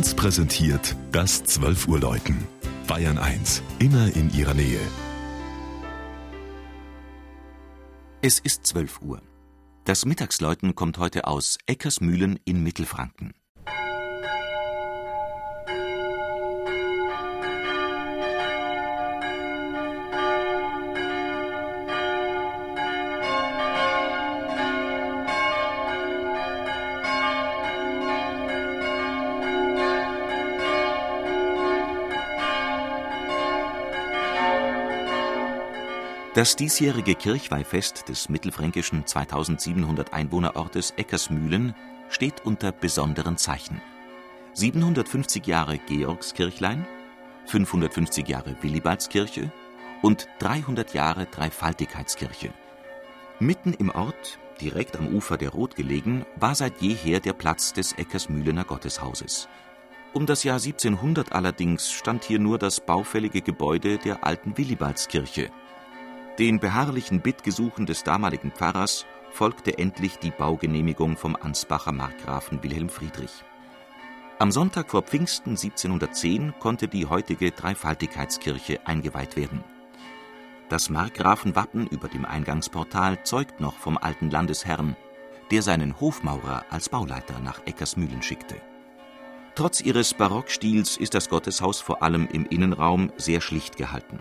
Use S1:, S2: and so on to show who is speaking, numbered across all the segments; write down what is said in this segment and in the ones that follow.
S1: 1 präsentiert das 12 Uhr Läuten. Bayern 1, immer in ihrer Nähe.
S2: Es ist 12 Uhr. Das Mittagsläuten kommt heute aus Eckersmühlen in Mittelfranken. Das diesjährige Kirchweihfest des mittelfränkischen 2700 Einwohnerortes Eckersmühlen steht unter besonderen Zeichen. 750 Jahre Georgskirchlein, 550 Jahre Willibaldskirche und 300 Jahre Dreifaltigkeitskirche. Mitten im Ort, direkt am Ufer der Rot gelegen, war seit jeher der Platz des Eckersmühlener Gotteshauses. Um das Jahr 1700 allerdings stand hier nur das baufällige Gebäude der alten Willibaldskirche – den beharrlichen Bittgesuchen des damaligen Pfarrers folgte endlich die Baugenehmigung vom Ansbacher Markgrafen Wilhelm Friedrich. Am Sonntag vor Pfingsten 1710 konnte die heutige Dreifaltigkeitskirche eingeweiht werden. Das Markgrafenwappen über dem Eingangsportal zeugt noch vom alten Landesherrn, der seinen Hofmaurer als Bauleiter nach Eckersmühlen schickte. Trotz ihres Barockstils ist das Gotteshaus vor allem im Innenraum sehr schlicht gehalten.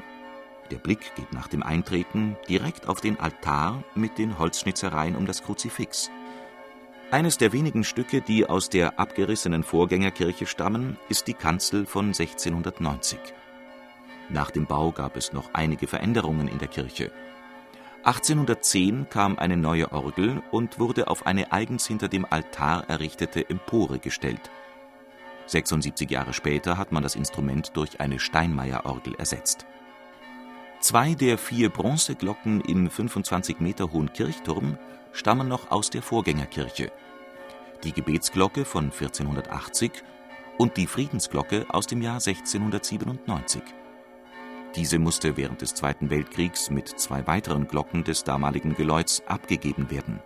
S2: Der Blick geht nach dem Eintreten direkt auf den Altar mit den Holzschnitzereien um das Kruzifix. Eines der wenigen Stücke, die aus der abgerissenen Vorgängerkirche stammen, ist die Kanzel von 1690. Nach dem Bau gab es noch einige Veränderungen in der Kirche. 1810 kam eine neue Orgel und wurde auf eine eigens hinter dem Altar errichtete Empore gestellt. 76 Jahre später hat man das Instrument durch eine Steinmeier-Orgel ersetzt. Zwei der vier Bronzeglocken im 25 Meter hohen Kirchturm stammen noch aus der Vorgängerkirche. Die Gebetsglocke von 1480 und die Friedensglocke aus dem Jahr 1697. Diese musste während des Zweiten Weltkriegs mit zwei weiteren Glocken des damaligen Geläuts abgegeben werden.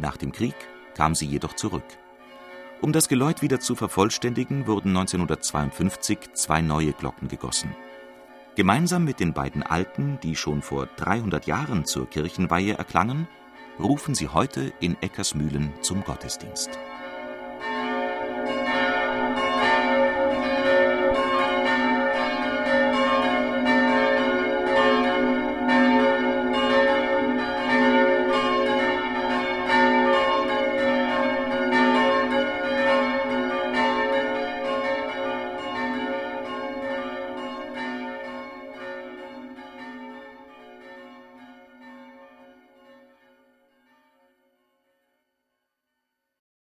S2: Nach dem Krieg kam sie jedoch zurück. Um das Geläut wieder zu vervollständigen, wurden 1952 zwei neue Glocken gegossen. Gemeinsam mit den beiden alten, die schon vor 300 Jahren zur Kirchenweihe erklangen, rufen sie heute in Eckersmühlen zum Gottesdienst